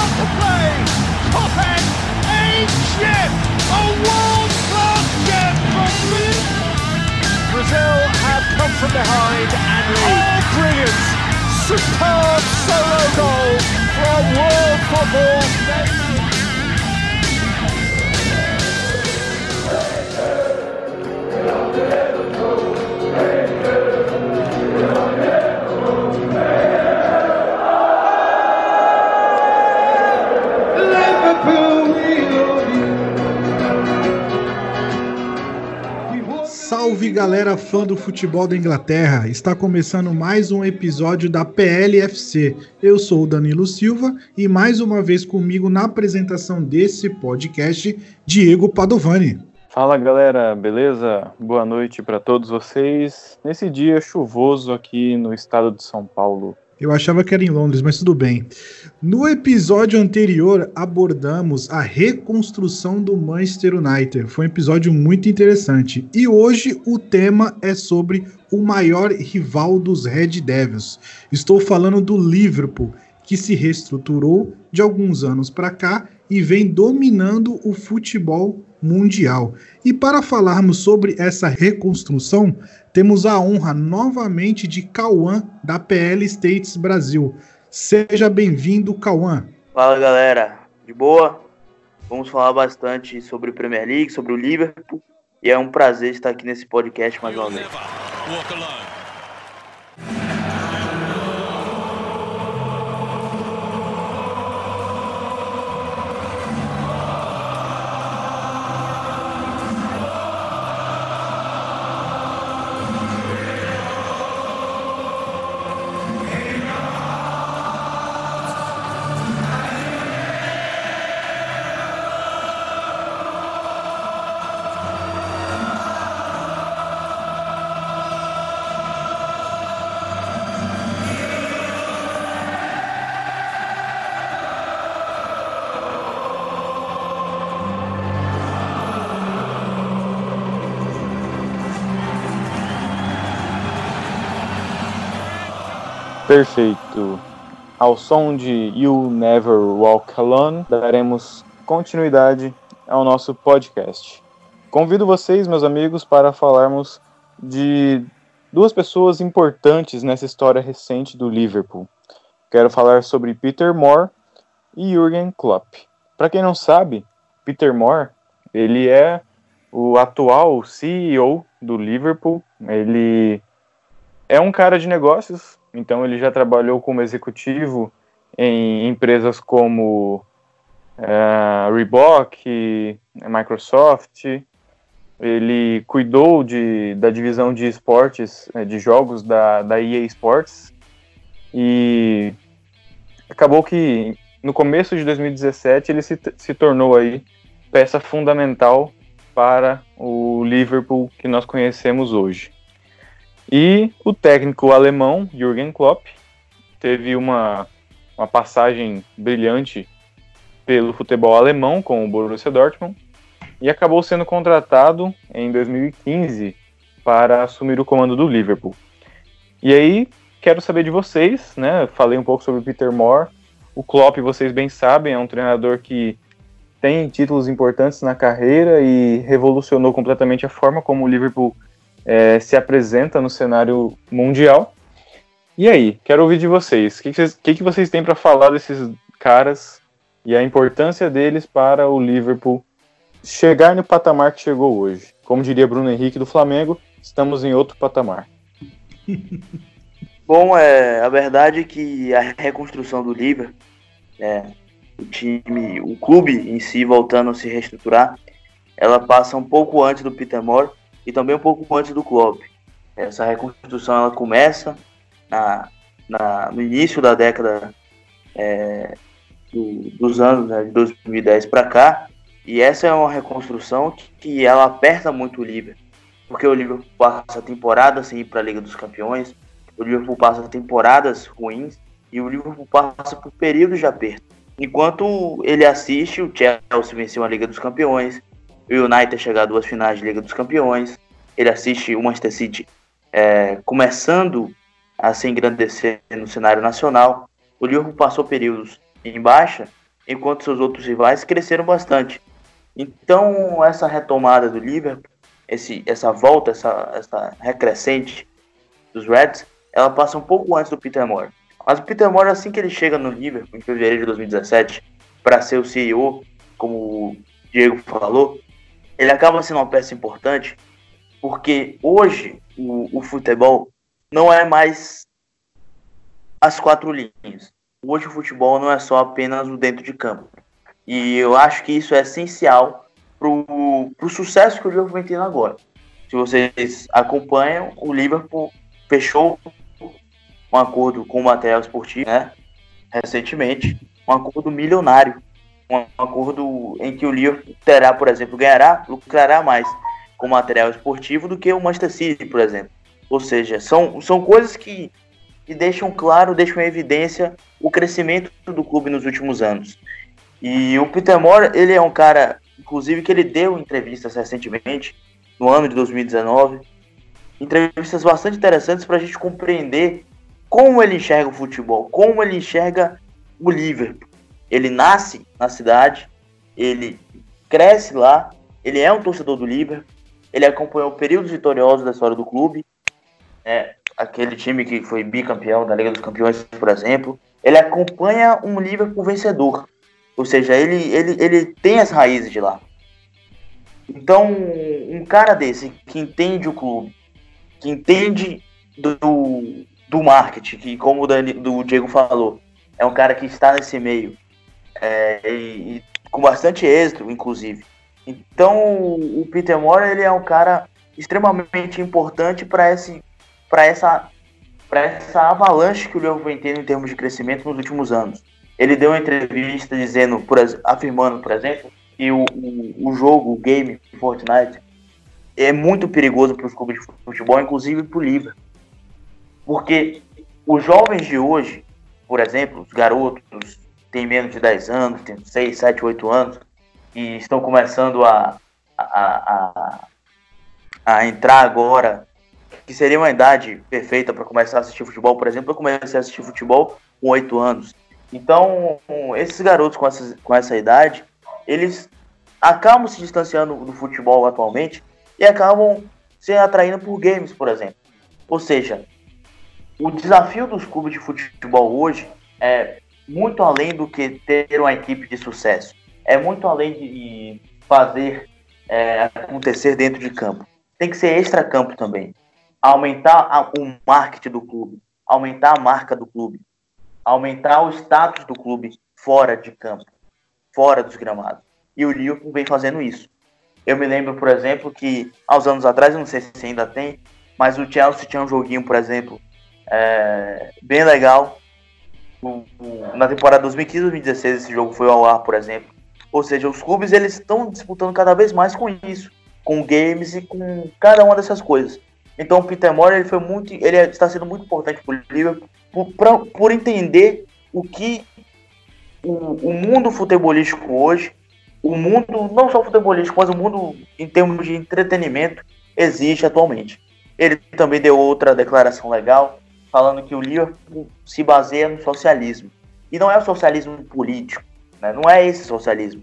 start to play. Top end, a chip, a world-class chip from Brazil have come from behind and oh, lead. oh, brilliant! Superb solo goal from world football. Salve galera fã do futebol da Inglaterra! Está começando mais um episódio da PLFC. Eu sou o Danilo Silva e mais uma vez comigo na apresentação desse podcast, Diego Padovani. Fala galera, beleza? Boa noite para todos vocês. Nesse dia chuvoso aqui no estado de São Paulo. Eu achava que era em Londres, mas tudo bem. No episódio anterior, abordamos a reconstrução do Manchester United. Foi um episódio muito interessante. E hoje o tema é sobre o maior rival dos Red Devils. Estou falando do Liverpool, que se reestruturou de alguns anos para cá e vem dominando o futebol mundial. E para falarmos sobre essa reconstrução, temos a honra novamente de Cauã, da PL States Brasil. Seja bem-vindo, Cauã. Fala galera, de boa? Vamos falar bastante sobre Premier League, sobre o Liverpool. E é um prazer estar aqui nesse podcast mais uma vez. Perfeito. Ao som de You Never Walk Alone, daremos continuidade ao nosso podcast. Convido vocês, meus amigos, para falarmos de duas pessoas importantes nessa história recente do Liverpool. Quero falar sobre Peter Moore e Jürgen Klopp. Para quem não sabe, Peter Moore, ele é o atual CEO do Liverpool. Ele é um cara de negócios, então ele já trabalhou como executivo em empresas como uh, Reebok, Microsoft. Ele cuidou de, da divisão de esportes, eh, de jogos da, da EA Sports. E acabou que no começo de 2017 ele se, se tornou aí peça fundamental para o Liverpool que nós conhecemos hoje. E o técnico alemão, Jürgen Klopp, teve uma, uma passagem brilhante pelo futebol alemão com o Borussia Dortmund e acabou sendo contratado em 2015 para assumir o comando do Liverpool. E aí, quero saber de vocês, né? Falei um pouco sobre o Peter Moore. O Klopp, vocês bem sabem, é um treinador que tem títulos importantes na carreira e revolucionou completamente a forma como o Liverpool é, se apresenta no cenário mundial. E aí, quero ouvir de vocês. O que, que, que, que vocês têm para falar desses caras e a importância deles para o Liverpool chegar no patamar que chegou hoje? Como diria Bruno Henrique do Flamengo, estamos em outro patamar. Bom, é, a verdade é que a reconstrução do Liverpool, é, o time, o clube em si voltando a se reestruturar, ela passa um pouco antes do Peter Moore e também um pouco antes do Klopp. Essa reconstrução ela começa na, na no início da década é, do, dos anos né, de 2010 para cá, e essa é uma reconstrução que, que ela aperta muito o Liverpool, porque o Liverpool passa temporada sem ir para a Liga dos Campeões, o Liverpool passa temporadas ruins e o Liverpool passa por períodos de aperto. Enquanto ele assiste, o Chelsea venceu a Liga dos Campeões, o United chegar a duas finais de Liga dos Campeões, ele assiste o Manchester City é, começando a se engrandecer no cenário nacional. O Liverpool passou períodos em baixa enquanto seus outros rivais cresceram bastante. Então, essa retomada do Liverpool, esse, essa volta, essa, essa recrescente dos Reds, ela passa um pouco antes do Peter Moore. Mas o Peter Moore, assim que ele chega no Liverpool, em fevereiro de 2017, para ser o CEO, como o Diego falou, ele acaba sendo uma peça importante, porque hoje o, o futebol não é mais as quatro linhas. Hoje o futebol não é só apenas o dentro de campo. E eu acho que isso é essencial para o sucesso que o Liverpool vem tendo agora. Se vocês acompanham, o Liverpool fechou um acordo com o material esportivo, né? Recentemente, um acordo milionário. Um acordo em que o Liverpool terá, por exemplo, ganhará, lucrará mais com material esportivo do que o Manchester City, por exemplo. Ou seja, são, são coisas que, que deixam claro, deixam em evidência o crescimento do clube nos últimos anos. E o Peter Moore, ele é um cara, inclusive, que ele deu entrevistas recentemente, no ano de 2019, entrevistas bastante interessantes para a gente compreender como ele enxerga o futebol, como ele enxerga o Liverpool. Ele nasce na cidade, ele cresce lá, ele é um torcedor do Liverpool, ele acompanhou períodos vitoriosos da história do clube, é, aquele time que foi bicampeão da Liga dos Campeões, por exemplo. Ele acompanha um Liverpool vencedor. Ou seja, ele, ele, ele tem as raízes de lá. Então, um cara desse que entende o clube, que entende do, do marketing, que como o, Dani, do Diego falou, é um cara que está nesse meio, é, e, e, com bastante êxito, inclusive. Então, o Peter Moore ele é um cara extremamente importante para esse, para essa, para essa avalanche que o Liverpool vem tendo em termos de crescimento nos últimos anos. Ele deu uma entrevista dizendo, por, afirmando, por exemplo, que o, o, o jogo, o game Fortnite, é muito perigoso para os clubes de futebol, inclusive para o Liverpool. Porque os jovens de hoje, por exemplo, os garotos têm menos de 10 anos, têm 6, 7, 8 anos, e estão começando a, a, a, a entrar agora, que seria uma idade perfeita para começar a assistir futebol, por exemplo, eu comecei a assistir futebol com 8 anos. Então, esses garotos com essa, com essa idade, eles acabam se distanciando do futebol atualmente e acabam se atraindo por games, por exemplo. Ou seja, o desafio dos clubes de futebol hoje é muito além do que ter uma equipe de sucesso. É muito além de fazer é, acontecer dentro de campo. Tem que ser extra-campo também. Aumentar a, o marketing do clube, aumentar a marca do clube, aumentar o status do clube fora de campo, fora dos gramados. E o Liverpool vem fazendo isso. Eu me lembro, por exemplo, que aos anos atrás, não sei se ainda tem, mas o Chelsea tinha um joguinho, por exemplo, é, bem legal. Na temporada 2015-2016 esse jogo foi ao ar, por exemplo. Ou seja, os clubes eles estão disputando cada vez mais com isso, com games e com cada uma dessas coisas. Então o Peter Moore ele foi muito, ele está sendo muito importante para o Liverpool por, pra, por entender o que o, o mundo futebolístico hoje, o mundo, não só futebolístico, mas o mundo em termos de entretenimento existe atualmente. Ele também deu outra declaração legal, falando que o Liverpool se baseia no socialismo. E não é o socialismo político, né? não é esse socialismo.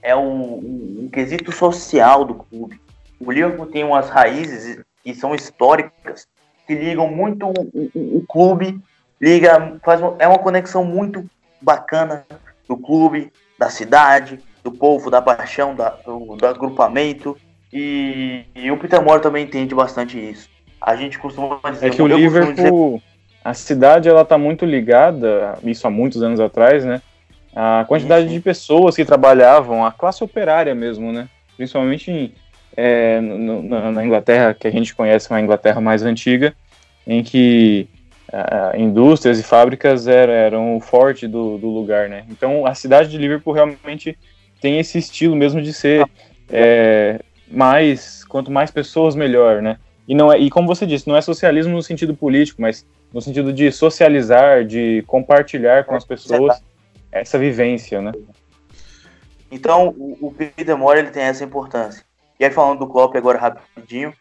É um quesito social do clube. O Liverpool tem umas raízes que são históricas que ligam muito o, o, o clube, liga, faz uma, é uma conexão muito bacana do clube, da cidade, do povo, da paixão, da, do, do agrupamento. E, e, o Peter Moore também entende bastante isso. A gente costuma dizer... É que o Liverpool, dizer... a cidade, ela tá muito ligada, isso há muitos anos atrás, né? A quantidade sim. de pessoas que trabalhavam, a classe operária mesmo, né? Principalmente em, é, no, na Inglaterra, que a gente conhece uma Inglaterra mais antiga, em que indústrias e fábricas eram, eram o forte do, do, lugar, né? Então a cidade de Liverpool realmente tem esse estilo mesmo de ser é, mais, quanto mais pessoas melhor, né? E não é, e como você disse, não é socialismo no sentido político, mas no sentido de socializar, de compartilhar com as pessoas essa vivência, né? Então o, o Peter Moore ele tem essa importância. E aí falando do Klopp agora rapidinho,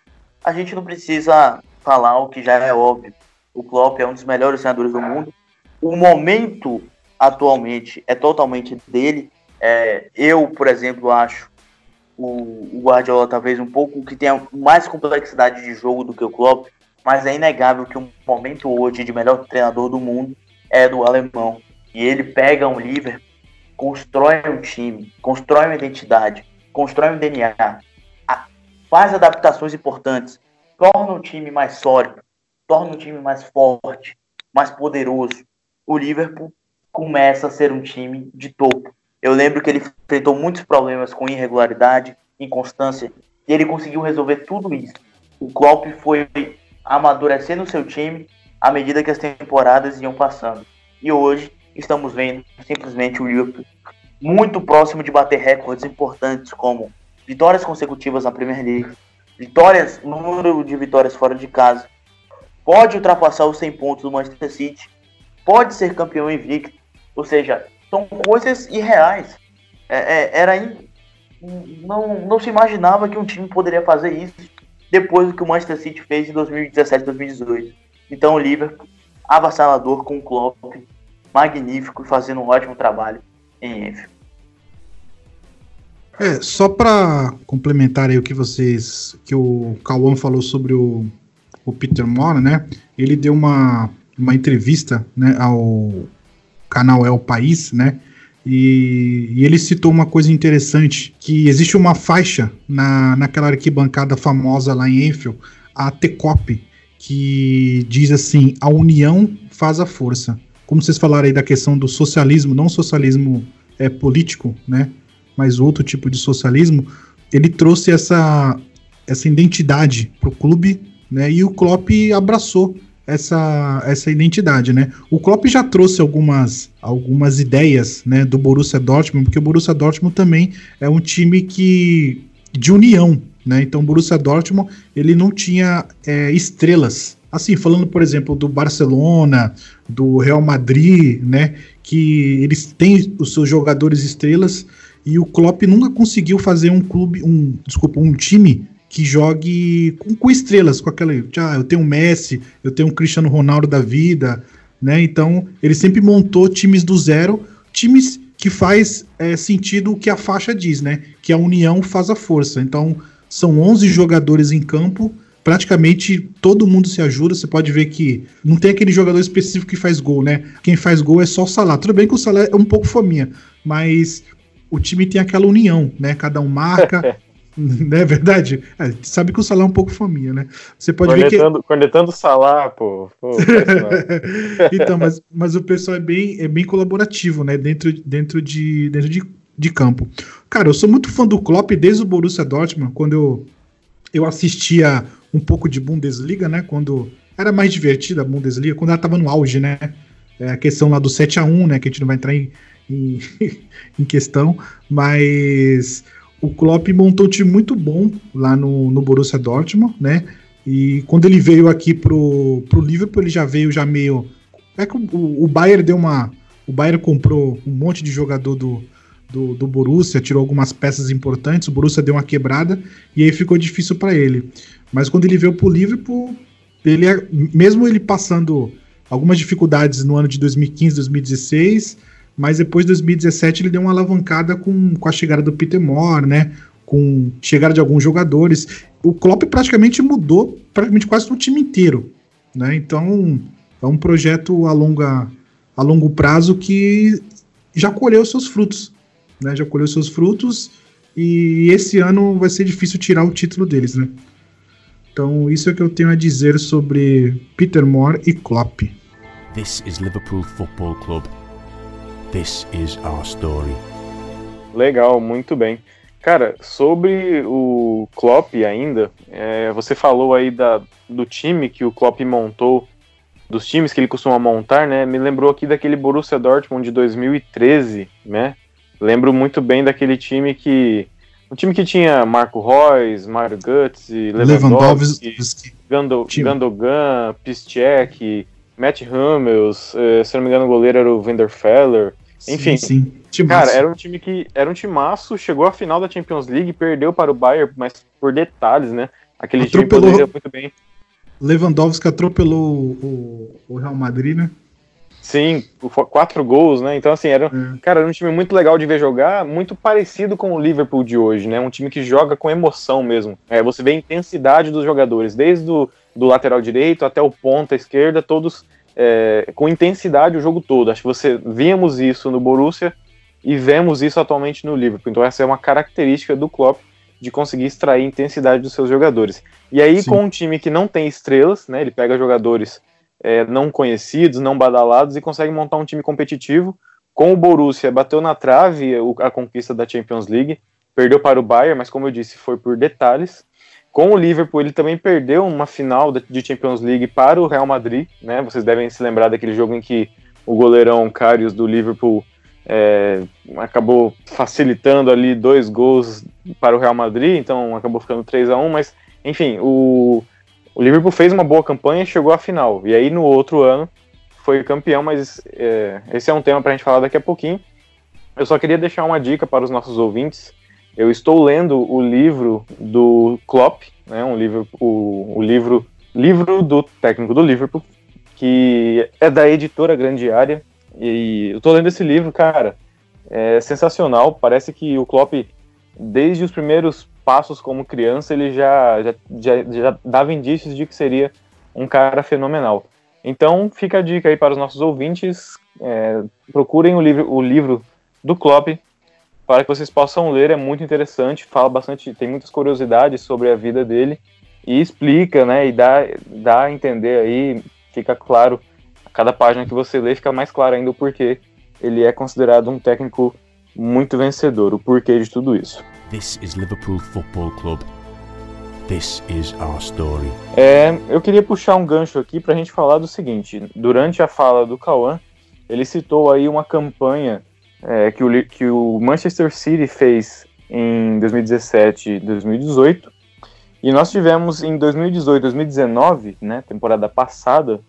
a gente não precisa falar o que já é óbvio. O Klopp é um dos melhores treinadores do mundo. O momento atualmente é totalmente dele. É, eu, por exemplo, acho o, o Guardiola talvez um pouco que tenha mais complexidade de jogo do que o Klopp, mas é inegável que o momento hoje de melhor treinador do mundo é do alemão. E ele pega um Liverpool, constrói um time, constrói uma identidade, constrói um DNA, faz adaptações importantes, torna o time mais sólido, torna o time mais forte, mais poderoso. O Liverpool começa a ser um time de topo. Eu lembro que ele enfrentou muitos problemas com irregularidade, inconstância, e ele conseguiu resolver tudo isso. O Klopp foi amadurecendo seu time à medida que as temporadas iam passando. E hoje estamos vendo simplesmente o Liverpool muito próximo de bater recordes importantes como vitórias consecutivas na Premier League, vitórias, número de vitórias fora de casa, pode ultrapassar os 100 pontos do Manchester City, pode ser campeão invicto, ou seja, são coisas irreais. É, é, era in... não, não se imaginava que um time poderia fazer isso depois do que o Manchester City fez em 2017, 2018. Então o Liverpool, avassalador com o Klopp, magnífico fazendo um ótimo trabalho em Enfield. É, só para complementar aí o que vocês, que o Cauã falou sobre o, o Peter Moore, né? Ele deu uma, uma entrevista, né, ao canal É o País, né? E, e, ele citou uma coisa interessante, que existe uma faixa na, naquela arquibancada famosa lá em Enfield, a TECOP, que diz assim, a união faz a força. Como vocês falaram aí da questão do socialismo, não socialismo é, político, né? Mas outro tipo de socialismo, ele trouxe essa, essa identidade para o clube, né? E o Klopp abraçou essa, essa identidade, né? O Klopp já trouxe algumas, algumas ideias, né, do Borussia Dortmund, porque o Borussia Dortmund também é um time que de união, né? Então o Borussia Dortmund ele não tinha é, estrelas. Assim, falando, por exemplo, do Barcelona, do Real Madrid, né? Que eles têm os seus jogadores estrelas e o Klopp nunca conseguiu fazer um clube, um, desculpa, um time que jogue com, com estrelas, com aquela. Ah, eu tenho o Messi, eu tenho o Cristiano Ronaldo da vida, né? Então ele sempre montou times do zero, times que faz é, sentido o que a faixa diz, né? Que a união faz a força. Então são 11 jogadores em campo, praticamente todo mundo se ajuda. Você pode ver que não tem aquele jogador específico que faz gol, né? Quem faz gol é só o Salah. Tudo bem que o Salah é um pouco fominha, mas o time tem aquela união, né? Cada um marca. Não é verdade? É, sabe que o Salah é um pouco faminha, né? Você pode cornetando, ver que. Cornetando o Salah, pô. pô então, mas, mas o pessoal é bem, é bem colaborativo, né? Dentro, dentro, de, dentro de, de campo. Cara, eu sou muito fã do Klopp desde o Borussia Dortmund, quando eu, eu assistia um pouco de Bundesliga, né? Quando era mais divertida a Bundesliga, quando ela tava no auge, né? É a questão lá do 7 a 1 né? Que a gente não vai entrar em, em, em questão, mas o Klopp montou um time muito bom lá no, no Borussia Dortmund, né? E quando ele veio aqui pro, pro Liverpool, ele já veio já meio. É que o, o Bayern deu uma. O Bayern comprou um monte de jogador do, do, do Borussia, tirou algumas peças importantes, o Borussia deu uma quebrada e aí ficou difícil para ele. Mas quando ele veio pro Liverpool, ele é, mesmo ele passando algumas dificuldades no ano de 2015, 2016, mas depois de 2017 ele deu uma alavancada com, com a chegada do Peter Moore, né? Com chegada de alguns jogadores. O Klopp praticamente mudou praticamente quase o time inteiro, né? Então é um projeto a, longa, a longo prazo que já colheu seus frutos, né? Já colheu seus frutos e esse ano vai ser difícil tirar o título deles, né? Então, isso é o que eu tenho a dizer sobre Peter Moore e Klopp. This is Liverpool Football Club. This is our story. Legal, muito bem. Cara, sobre o Klopp ainda, é, você falou aí da, do time que o Klopp montou, dos times que ele costuma montar, né? Me lembrou aqui daquele Borussia Dortmund de 2013, né? Lembro muito bem daquele time que um time que tinha Marco Reus, Mario Götze, Lewandowski, Lewandowski Gando, Gandogan, Piszczek, Matt Hummels, eh, se não me engano o goleiro era o Vanderfeller. Enfim, sim, sim. cara, era um time que era um timaço, chegou à final da Champions League, perdeu para o Bayern, mas por detalhes, né? Aquele atropelou, time poderia muito bem. Lewandowski atropelou o, o Real Madrid, né? Sim, quatro gols, né? Então, assim, era, hum. cara, era um time muito legal de ver jogar, muito parecido com o Liverpool de hoje, né? Um time que joga com emoção mesmo. É, você vê a intensidade dos jogadores, desde o do lateral direito até o ponta esquerda, todos é, com intensidade o jogo todo. Acho que você víamos isso no Borussia e vemos isso atualmente no Liverpool. Então, essa é uma característica do Klopp de conseguir extrair intensidade dos seus jogadores. E aí, Sim. com um time que não tem estrelas, né? Ele pega jogadores é, não conhecidos, não badalados e consegue montar um time competitivo. Com o Borussia, bateu na trave a conquista da Champions League, perdeu para o Bayern, mas como eu disse, foi por detalhes. Com o Liverpool, ele também perdeu uma final de Champions League para o Real Madrid, né? Vocês devem se lembrar daquele jogo em que o goleirão Karius do Liverpool é, acabou facilitando ali dois gols para o Real Madrid, então acabou ficando 3 a 1 mas enfim, o, o Liverpool fez uma boa campanha e chegou à final. E aí no outro ano foi campeão, mas é, esse é um tema para a gente falar daqui a pouquinho. Eu só queria deixar uma dica para os nossos ouvintes. Eu estou lendo o livro do Klopp, né, um livro, o, o livro, livro do técnico do Liverpool, que é da editora Grande Área. E eu estou lendo esse livro, cara, é sensacional. Parece que o Klopp, desde os primeiros passos como criança, ele já, já, já, já dava indícios de que seria um cara fenomenal. Então, fica a dica aí para os nossos ouvintes, é, procurem o livro, o livro do Klopp para que vocês possam ler, é muito interessante, fala bastante, tem muitas curiosidades sobre a vida dele e explica, né, e dá, dá a entender aí, fica claro, a cada página que você lê fica mais claro ainda o porquê ele é considerado um técnico muito vencedor, o porquê de tudo isso. This is Liverpool Football Club. This is our story. É, eu queria puxar um gancho aqui para a gente falar do seguinte. Durante a fala do Cauã, ele citou aí uma campanha é, que, o, que o Manchester City fez em 2017 e 2018. E nós tivemos em 2018 2019, né, temporada passada,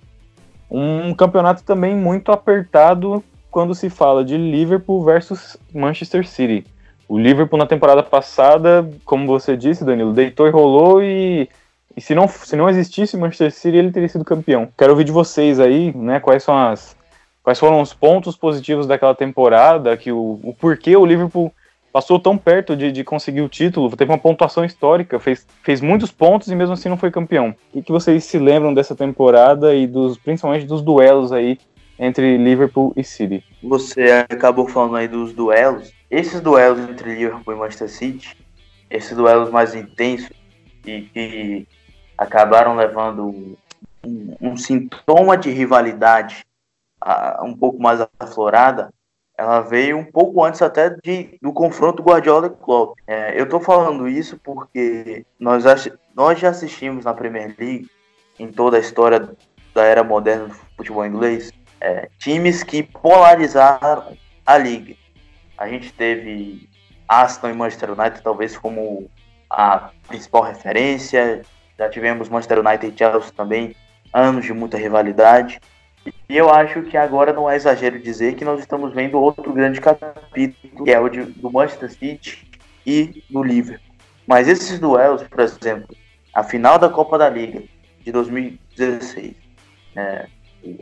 um campeonato também muito apertado quando se fala de Liverpool versus Manchester City. O Liverpool na temporada passada, como você disse, Danilo, deitou e rolou e, e se, não, se não existisse Manchester City, ele teria sido campeão. Quero ouvir de vocês aí, né, quais são as quais foram os pontos positivos daquela temporada, que o, o porquê o Liverpool passou tão perto de, de conseguir o título, teve uma pontuação histórica, fez, fez muitos pontos e mesmo assim não foi campeão. O que, vocês se lembram dessa temporada e dos principalmente dos duelos aí entre Liverpool e City? Você acabou falando aí dos duelos. Esses duelos entre Liverpool e Manchester City, esses duelos mais intensos e que acabaram levando um, um sintoma de rivalidade uh, um pouco mais aflorada, ela veio um pouco antes até de, do confronto Guardiola e Klopp. É, eu estou falando isso porque nós, nós já assistimos na Premier League, em toda a história da era moderna do futebol inglês, é, times que polarizaram a liga. A gente teve Aston e Manchester United talvez como a principal referência. Já tivemos Manchester United e Chelsea também, anos de muita rivalidade. E eu acho que agora não é exagero dizer que nós estamos vendo outro grande capítulo, que é o de, do Manchester City e do Liverpool. Mas esses duelos, por exemplo, a final da Copa da Liga de 2016, é,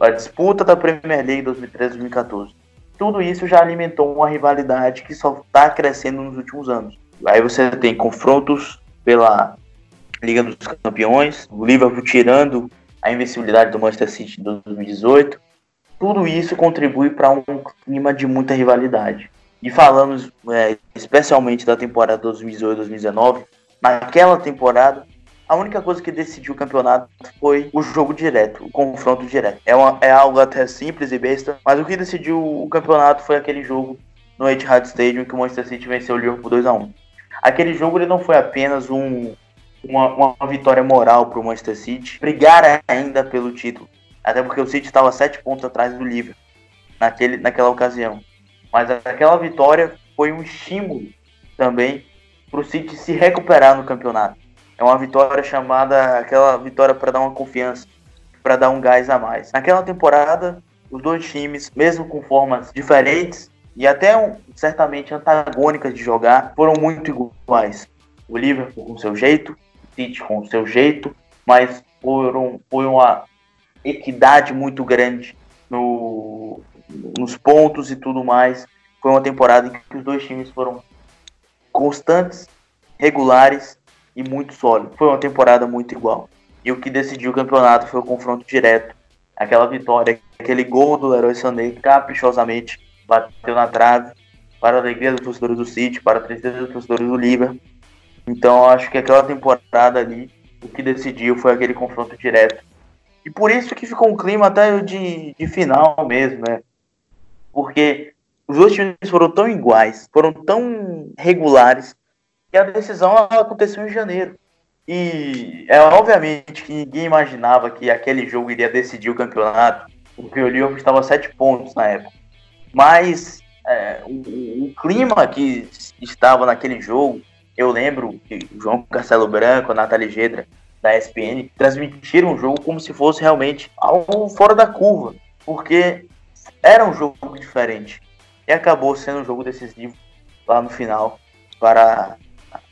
a disputa da Premier League 2013-2014, tudo isso já alimentou uma rivalidade que só está crescendo nos últimos anos. Aí você tem confrontos pela Liga dos Campeões, o Liverpool tirando a invencibilidade do Manchester City de 2018. Tudo isso contribui para um clima de muita rivalidade. E falamos é, especialmente da temporada 2018-2019, naquela temporada a única coisa que decidiu o campeonato foi o jogo direto, o confronto direto. É, uma, é algo até simples e besta, mas o que decidiu o campeonato foi aquele jogo no Etihad Stadium que o Manchester City venceu o Liverpool 2 a 1 Aquele jogo ele não foi apenas um, uma, uma vitória moral para o Manchester City, brigar ainda pelo título, até porque o City estava sete pontos atrás do Liverpool naquele, naquela ocasião. Mas aquela vitória foi um estímulo também para o City se recuperar no campeonato. É uma vitória chamada aquela vitória para dar uma confiança, para dar um gás a mais. Naquela temporada, os dois times, mesmo com formas diferentes e até um, certamente antagônicas de jogar, foram muito iguais. O Liverpool com seu jeito, City com seu jeito, mas por, um, uma equidade muito grande no, nos pontos e tudo mais. Foi uma temporada em que os dois times foram constantes, regulares e muito sólidos. Foi uma temporada muito igual. E o que decidiu o campeonato foi o confronto direto. Aquela vitória, aquele gol do Leroy Sané caprichosamente bateu na trave para a alegria dos torcedores do City, para a tristeza dos torcedores do Liverpool. Então acho que aquela temporada ali, o que decidiu foi aquele confronto direto. E por isso que ficou um clima até de, de final mesmo, né? Porque os dois times foram tão iguais, foram tão regulares, que a decisão aconteceu em janeiro. E é obviamente que ninguém imaginava que aquele jogo iria decidir o campeonato, porque o Liverpool estava a sete pontos na época. Mas é, o, o, clima que estava naquele jogo, eu lembro que o João Castelo Branco, a Nathalie Gedra, da ESPN, transmitiram o jogo como se fosse realmente algo fora da curva, porque era um jogo diferente. E acabou sendo um jogo decisivo lá no final para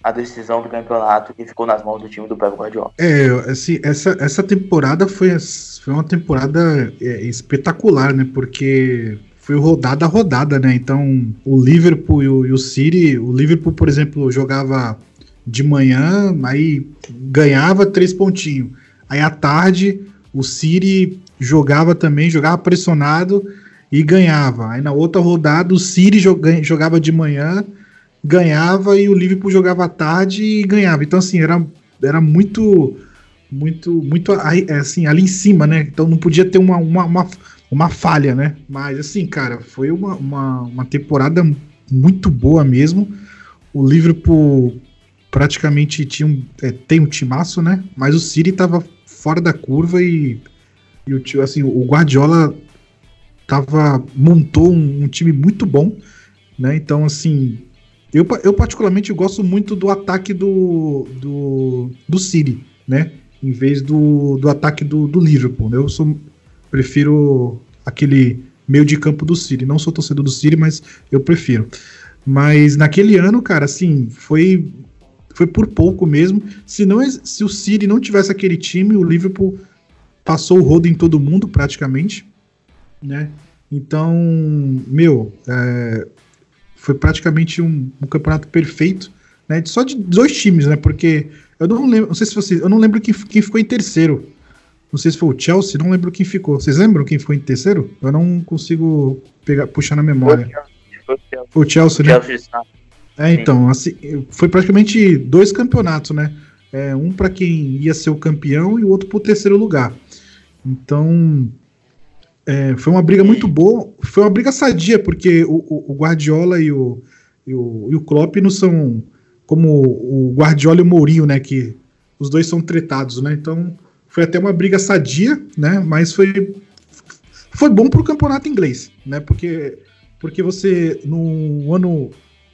a decisão do campeonato que ficou nas mãos do time do Pep Guardiola. É, assim, essa, essa temporada foi, foi uma temporada é, espetacular, né? Porque foi rodada a rodada, né? Então, o Liverpool e o, e o City, o Liverpool, por exemplo, jogava de manhã, aí ganhava três pontinhos. Aí à tarde, o City jogava também, jogava pressionado e ganhava. Aí na outra rodada, o City jogava de manhã, ganhava e o Liverpool jogava à tarde e ganhava. Então, assim, era, era muito, muito, muito assim, ali em cima, né? Então não podia ter uma, uma, uma, uma falha, né? Mas, assim, cara, foi uma, uma, uma temporada muito boa mesmo. O Liverpool praticamente tinha um, é, tem um timaço, né? Mas o City tava fora da curva e, e o, assim, o Guardiola tava, montou um, um time muito bom, né? Então, assim, eu, eu particularmente gosto muito do ataque do, do, do City, né? Em vez do, do ataque do, do Liverpool. Né? Eu sou, prefiro aquele meio de campo do City. Não sou torcedor do City, mas eu prefiro. Mas naquele ano, cara, assim, foi foi por pouco mesmo. Se, não, se o City não tivesse aquele time, o Liverpool passou o rodo em todo mundo praticamente, né? Então, meu, é, foi praticamente um, um, campeonato perfeito, né? Só de dois times, né? Porque eu não lembro, não sei se vocês, eu não lembro quem, quem ficou em terceiro. Não sei se foi o Chelsea, não lembro quem ficou. Vocês lembram quem ficou em terceiro? Eu não consigo pegar, puxar na memória. Foi o Chelsea, foi o Chelsea né? Chelsea, é, então, assim, foi praticamente dois campeonatos, né? É, um para quem ia ser o campeão e o outro para o terceiro lugar. Então, é, foi uma briga muito boa, foi uma briga sadia, porque o, o Guardiola e o, e o, e o Klopp não são como o Guardiola e o Mourinho, né? Que os dois são tretados, né? Então, foi até uma briga sadia, né? Mas foi, foi bom para o campeonato inglês, né? Porque, porque você, no ano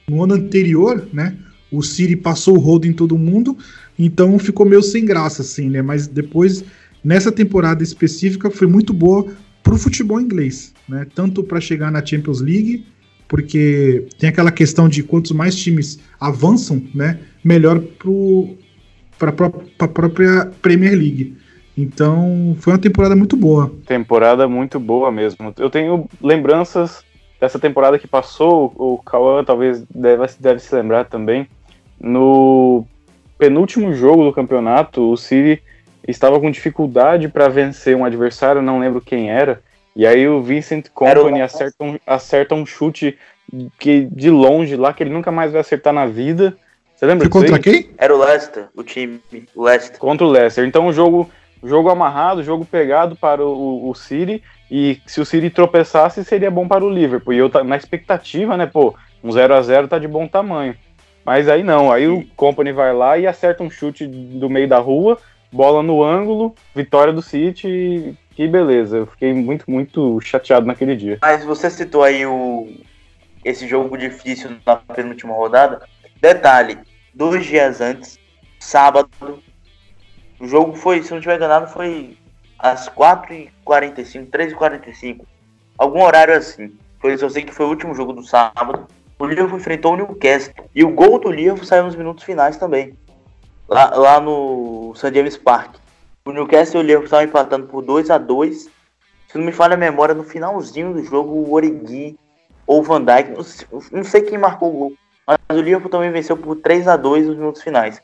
no ano anterior, né? O City passou o rodo em todo mundo, então ficou meio sem graça, assim, né? Mas depois, nessa temporada específica, foi muito boa pro futebol inglês, né? Tanto para chegar na Champions League, porque tem aquela questão de quantos mais times avançam, né? Melhor para a própria Premier League. Então, foi uma temporada muito boa. Temporada muito boa mesmo. Eu tenho lembranças dessa temporada que passou, o Cauã talvez deve, deve se lembrar também, no penúltimo jogo do campeonato, o City estava com dificuldade para vencer um adversário, não lembro quem era, e aí o Vincent Company acerta um, acerta um chute que de longe lá, que ele nunca mais vai acertar na vida. Você lembra Foi contra quem? Era o Leicester, o time, o Leicester. Contra o Leicester. Então o jogo, jogo amarrado, jogo pegado para o, o City, e se o City tropeçasse, seria bom para o Liverpool. E eu na expectativa, né, pô, um 0 a 0 tá de bom tamanho. Mas aí não, aí o Company vai lá e acerta um chute do meio da rua, bola no ângulo, vitória do City, que beleza. Eu fiquei muito, muito chateado naquele dia. Mas você citou aí o esse jogo difícil na penúltima rodada. Detalhe, dois dias antes, sábado, o jogo foi, se não tiver enganado, foi às 4h45, 3h45, algum horário assim. Foi, eu sei que foi o último jogo do sábado. O Liverpool enfrentou o Newcastle. E o gol do Liverpool saiu nos minutos finais também. Lá, lá no St. James Park. O Newcastle e o Liverpool estavam empatando por 2 a 2 se não me falha a memória, no finalzinho do jogo, o Origi ou o Van Dijk, não sei, não sei quem marcou o gol, mas o Liverpool também venceu por 3 a 2 nos minutos finais.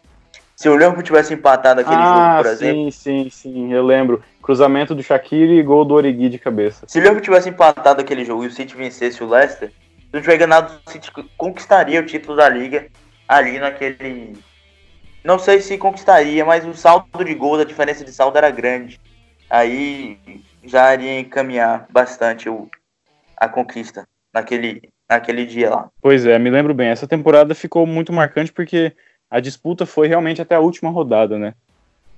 Se o Liverpool tivesse empatado aquele ah, jogo, por sim, exemplo, sim, sim, eu lembro. Cruzamento do Shaqiri e gol do Origi de cabeça. se o Liverpool tivesse empatado aquele jogo e o City vencesse o Leicester, se não tiver enganado, o City conquistaria o título da liga ali naquele. Não sei se conquistaria, mas o saldo de gols, a diferença de saldo era grande. Aí já iria encaminhar bastante o, a conquista naquele, naquele dia lá. Pois é, me lembro bem. Essa temporada ficou muito marcante porque a disputa foi realmente até a última rodada, né?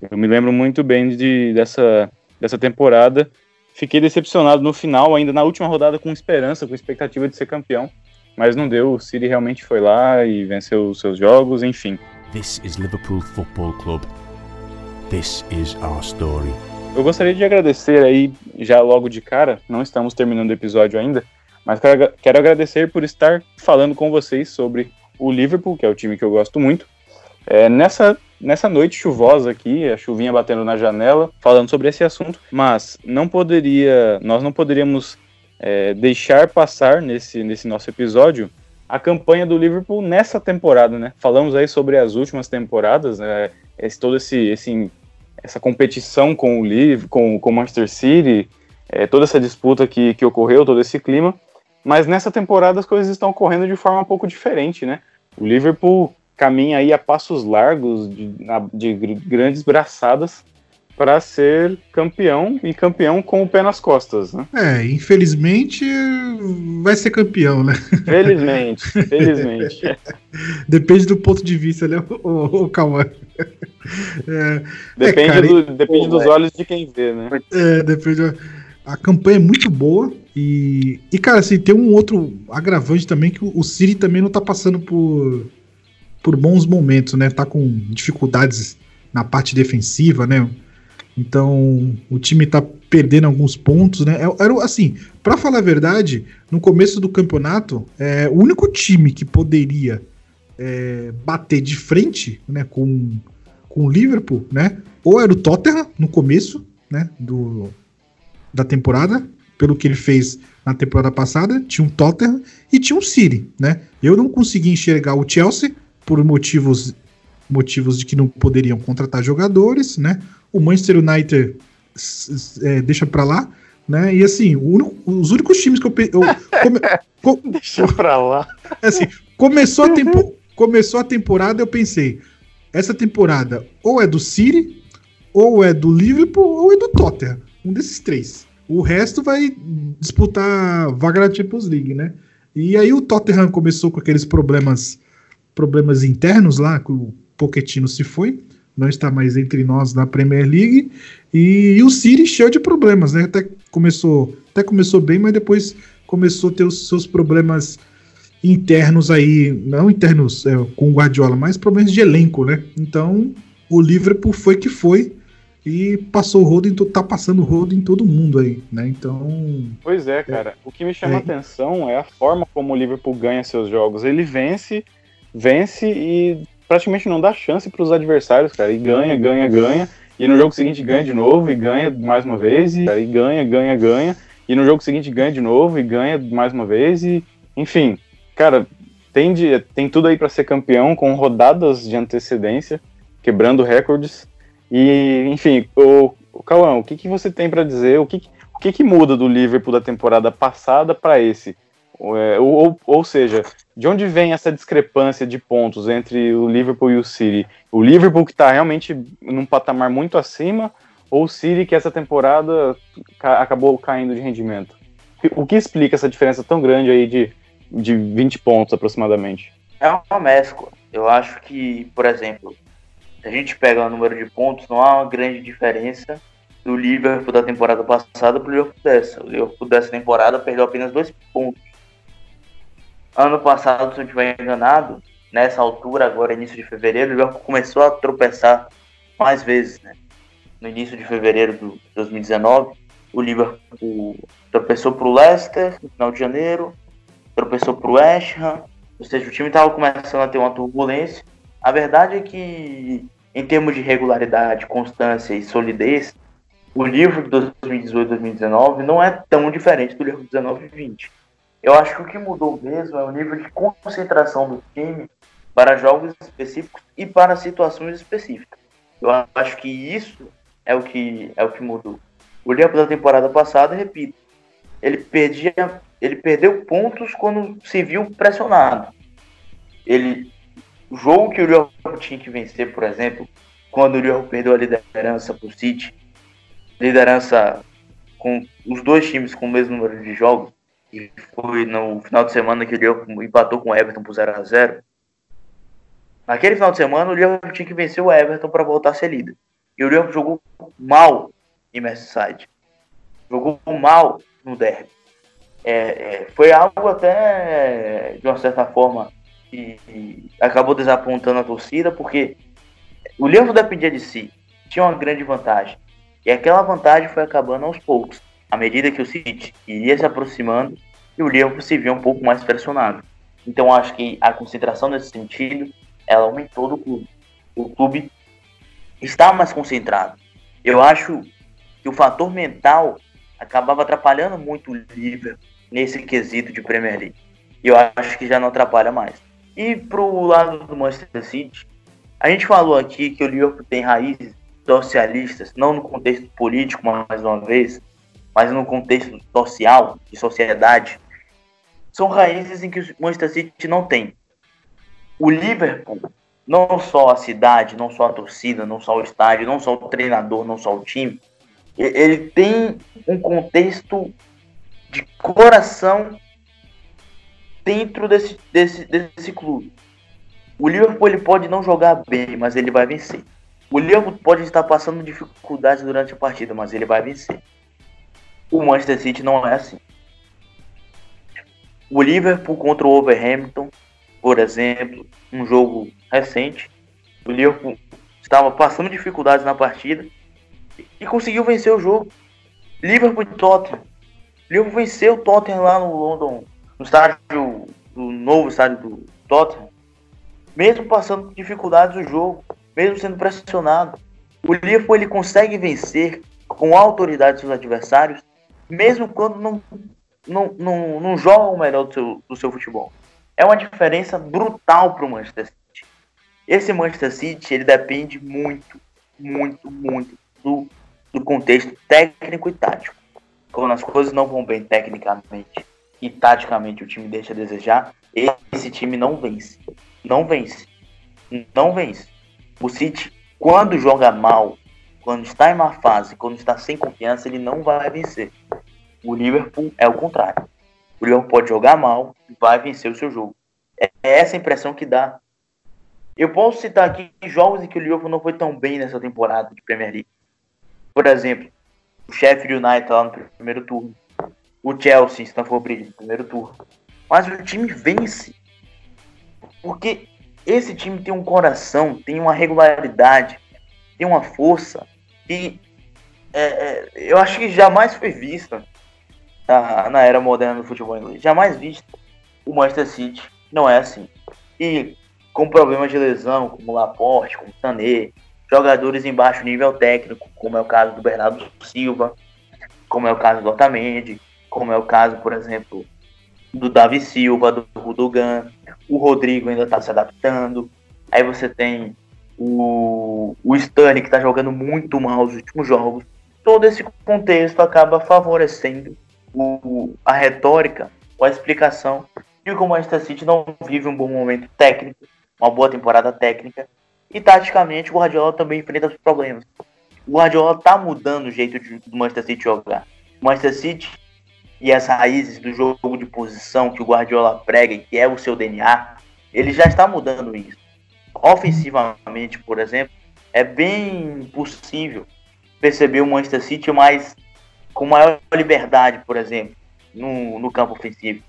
Eu me lembro muito bem de, dessa, dessa temporada. Fiquei decepcionado no final, ainda na última rodada, com esperança, com expectativa de ser campeão. Mas não deu, o City realmente foi lá e venceu os seus jogos, enfim. This is Liverpool Football Club. This is our story. Eu gostaria de agradecer aí, já logo de cara, não estamos terminando o episódio ainda, mas quero, quero agradecer por estar falando com vocês sobre o Liverpool, que é o time que eu gosto muito. É, nessa, nessa noite chuvosa aqui, a chuvinha batendo na janela, falando sobre esse assunto, mas não poderia, nós não poderíamos é, deixar passar nesse, nesse nosso episódio a campanha do Liverpool nessa temporada, né? Falamos aí sobre as últimas temporadas, né? Esse, todo esse, esse essa competição com o Liverpool, com, com o Manchester City, é, toda essa disputa que, que ocorreu, todo esse clima. Mas nessa temporada as coisas estão ocorrendo de forma um pouco diferente, né? O Liverpool caminha aí a passos largos, de, de grandes braçadas, para ser campeão e campeão com o pé nas costas, né? É, infelizmente vai ser campeão, né? Felizmente, felizmente. Depende do ponto de vista, né, o, o Cauã? É, depende é, cara, do, depende pô, dos olhos de quem vê, né? É, depende. A campanha é muito boa e, e cara, assim, tem um outro agravante também que o City também não tá passando por, por bons momentos, né? Tá com dificuldades na parte defensiva, né? Então, o time tá perdendo alguns pontos, né? É, era assim, para falar a verdade, no começo do campeonato, é, o único time que poderia é, bater de frente, né, com, com o Liverpool, né? Ou era o Tottenham no começo, né, do, da temporada, pelo que ele fez na temporada passada, tinha um Tottenham e tinha um City, né? Eu não consegui enxergar o Chelsea por motivos motivos de que não poderiam contratar jogadores, né? o Manchester United é, deixa pra lá, né? E assim, único, os únicos times que eu. eu come, co, deixa pra lá. Assim, começou a, tempo, começou a temporada, eu pensei, essa temporada ou é do City, ou é do Liverpool, ou é do Tottenham. Um desses três. O resto vai disputar vaga na Champions League, né? E aí o Tottenham começou com aqueles problemas problemas internos lá, que o Pochettino se foi não está mais entre nós na Premier League. E, e, o City cheio de problemas, né? Até começou, até começou bem, mas depois começou a ter os seus problemas internos aí, não internos é, com o Guardiola, mas problemas de elenco, né? Então o Liverpool foi que foi e passou o rodo em tá passando o rodo em todo mundo aí, né? Então. Pois é, cara. É, o que me chama é, a atenção é a forma como o Liverpool ganha seus jogos. Ele vence, vence e praticamente não dá chance para os adversários, cara. E ganha, ganha, ganha. E no jogo seguinte ganha de novo e ganha mais uma vez. E, e ganha, ganha, ganha. E no jogo seguinte ganha de novo e ganha mais uma vez. E, enfim, cara, tem, de, tem tudo aí para ser campeão com rodadas de antecedência, quebrando recordes. E, enfim, o, o Cauã, o que, que você tem para dizer? O, que, o que, que muda do Liverpool da temporada passada para esse? É, ou, ou seja, de onde vem essa discrepância de pontos entre o Liverpool e o City? O Liverpool que está realmente num patamar muito acima, ou o City que essa temporada acabou caindo de rendimento? O que explica essa diferença tão grande aí de, de 20 pontos aproximadamente? É uma mescla. Eu acho que, por exemplo, se a gente pega o número de pontos, não há uma grande diferença do Liverpool da temporada passada para o Liverpool dessa. O Liverpool dessa temporada perdeu apenas dois pontos ano passado, se eu estiver enganado, nessa altura, agora início de fevereiro, o Liverpool começou a tropeçar mais vezes, né? No início de fevereiro de 2019, o Liverpool tropeçou para o Leicester no final de janeiro, tropeçou para o West Ham, ou seja, o time estava começando a ter uma turbulência. A verdade é que, em termos de regularidade, constância e solidez, o livro de 2018 2019 não é tão diferente do livro de 19 e 20. Eu acho que o que mudou mesmo é o nível de concentração do time para jogos específicos e para situações específicas. Eu acho que isso é o que é o que mudou. O Liverpool da temporada passada, repito, ele perdia, ele perdeu pontos quando se viu pressionado. Ele o jogo que o Liverpool tinha que vencer, por exemplo, quando o Liverpool perdeu a liderança para o City, liderança com os dois times com o mesmo número de jogos, e foi no final de semana que o Liverpool empatou com o Everton por 0 a 0 Naquele final de semana, o Liverpool tinha que vencer o Everton para voltar a ser líder. E o Liverpool jogou mal em Merseyside. Jogou mal no derby. É, é, foi algo até, de uma certa forma, que, que acabou desapontando a torcida, porque o Liverpool dependia de si. Tinha uma grande vantagem. E aquela vantagem foi acabando aos poucos. À medida que o City iria se aproximando e o Liverpool se via um pouco mais pressionado. Então acho que a concentração nesse sentido, ela aumentou do clube. O clube está mais concentrado. Eu acho que o fator mental acabava atrapalhando muito o Liverpool nesse quesito de Premier League. E eu acho que já não atrapalha mais. E pro lado do Manchester City, a gente falou aqui que o Liverpool tem raízes socialistas, não no contexto político, mais uma vez, mas no contexto social, de sociedade. São raízes em que o Manchester City não tem. O Liverpool, não só a cidade, não só a torcida, não só o estádio, não só o treinador, não só o time, ele tem um contexto de coração dentro desse, desse, desse clube. O Liverpool ele pode não jogar bem, mas ele vai vencer. O Liverpool pode estar passando dificuldades durante a partida, mas ele vai vencer. O Manchester City não é assim. O Liverpool contra o Wolverhampton, por exemplo, um jogo recente, o Liverpool estava passando dificuldades na partida e conseguiu vencer o jogo. Liverpool e Tottenham. Liverpool venceu o Tottenham lá no London, no estádio, no novo estádio do Tottenham, mesmo passando dificuldades no jogo, mesmo sendo pressionado. O Liverpool ele consegue vencer com autoridade seus adversários, mesmo quando não, não, não, não joga o melhor do seu, do seu futebol. É uma diferença brutal para o Manchester City. Esse Manchester City ele depende muito, muito, muito do, do contexto técnico e tático. Quando as coisas não vão bem tecnicamente e taticamente o time deixa a desejar, esse time não vence. Não vence. Não vence. O City, quando joga mal, quando está em má fase, quando está sem confiança, ele não vai vencer. O Liverpool é o contrário. O Liverpool pode jogar mal e vai vencer o seu jogo. É essa impressão que dá. Eu posso citar aqui jogos em que o Liverpool não foi tão bem nessa temporada de Premier League. Por exemplo, o Sheffield United lá no primeiro turno. O Chelsea, Stamford Bridge no primeiro turno. Mas o time vence. Porque esse time tem um coração, tem uma regularidade, tem uma força que é, é, eu acho que jamais foi vista na, na era moderna do futebol inglês. Jamais vista. O Manchester City não é assim. E com problemas de lesão, como Laporte, como Sané, jogadores em baixo nível técnico, como é o caso do Bernardo Silva, como é o caso do Otamendi, como é o caso, por exemplo, do Davi Silva, do Rudogan, o Rodrigo ainda está se adaptando. Aí você tem o, o Stanley que está jogando muito mal os últimos jogos. Todo esse contexto acaba favorecendo o, a retórica ou a explicação de como o Manchester City não vive um bom momento técnico, uma boa temporada técnica, e taticamente o Guardiola também enfrenta os problemas. O Guardiola tá mudando o jeito de, do Manchester City jogar. O Manchester City e as raízes do jogo de posição que o Guardiola prega e que é o seu DNA, ele já está mudando isso. Ofensivamente, por exemplo, é bem possível perceber o Manchester City mais com maior liberdade, por exemplo, no, no campo ofensivo.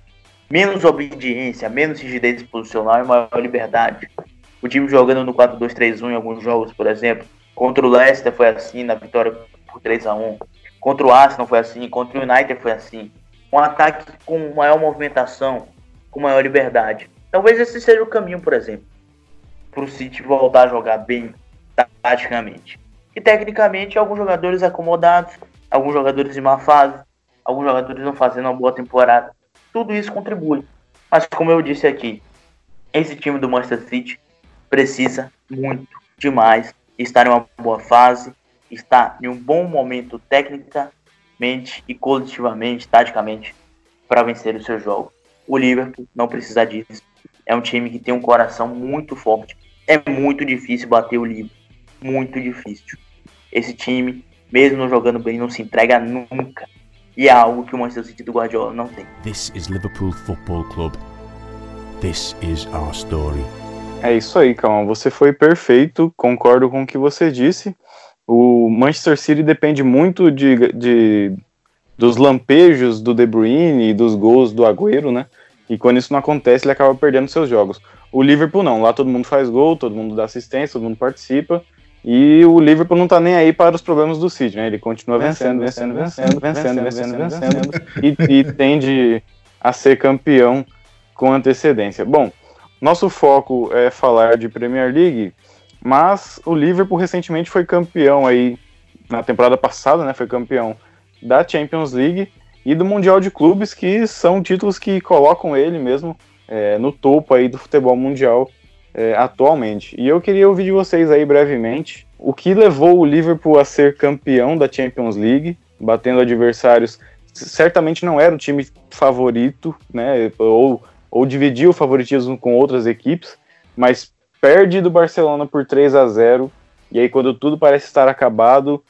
Menos obediência, menos rigidez posicional e maior liberdade. O time jogando no 4-2-3-1 em alguns jogos, por exemplo. Contra o Leicester foi assim, na vitória por 3 a 1 Contra o Arsenal foi assim, contra o United foi assim um ataque com maior movimentação, com maior liberdade. Talvez esse seja o caminho, por exemplo, para o City voltar a jogar bem taticamente. E tecnicamente, alguns jogadores acomodados, alguns jogadores em má fase, alguns jogadores não fazendo uma boa temporada. Tudo isso contribui. Mas como eu disse aqui, esse time do Manchester City precisa muito demais estar em uma boa fase, estar em um bom momento tecnicamente e coletivamente, taticamente, para vencer o seu jogo. O Liverpool não precisa disso. É um time que tem um coração muito forte. É muito difícil bater o Liverpool. Muito difícil. Esse time, mesmo não jogando bem, não se entrega nunca. E é algo que o Manchester City do Guardiola não tem. This is Liverpool Football Club. This is our story. É isso aí, Calma. Você foi perfeito. Concordo com o que você disse. O Manchester City depende muito de, de dos lampejos do De Bruyne e dos gols do Agüero, né? E quando isso não acontece, ele acaba perdendo seus jogos. O Liverpool não, lá todo mundo faz gol, todo mundo dá assistência, todo mundo participa. E o Liverpool não tá nem aí para os problemas do City, né? Ele continua vencendo, vencendo, vencendo, vencendo, vencendo, vencendo, e, e tende a ser campeão com antecedência. Bom, nosso foco é falar de Premier League, mas o Liverpool recentemente foi campeão aí na temporada passada, né? Foi campeão da Champions League e do Mundial de Clubes, que são títulos que colocam ele mesmo é, no topo aí do futebol mundial é, atualmente. E eu queria ouvir de vocês aí brevemente o que levou o Liverpool a ser campeão da Champions League, batendo adversários certamente não era o time favorito, né? Ou, ou dividia o favoritismo com outras equipes, mas perde do Barcelona por 3 a 0 e aí quando tudo parece estar acabado,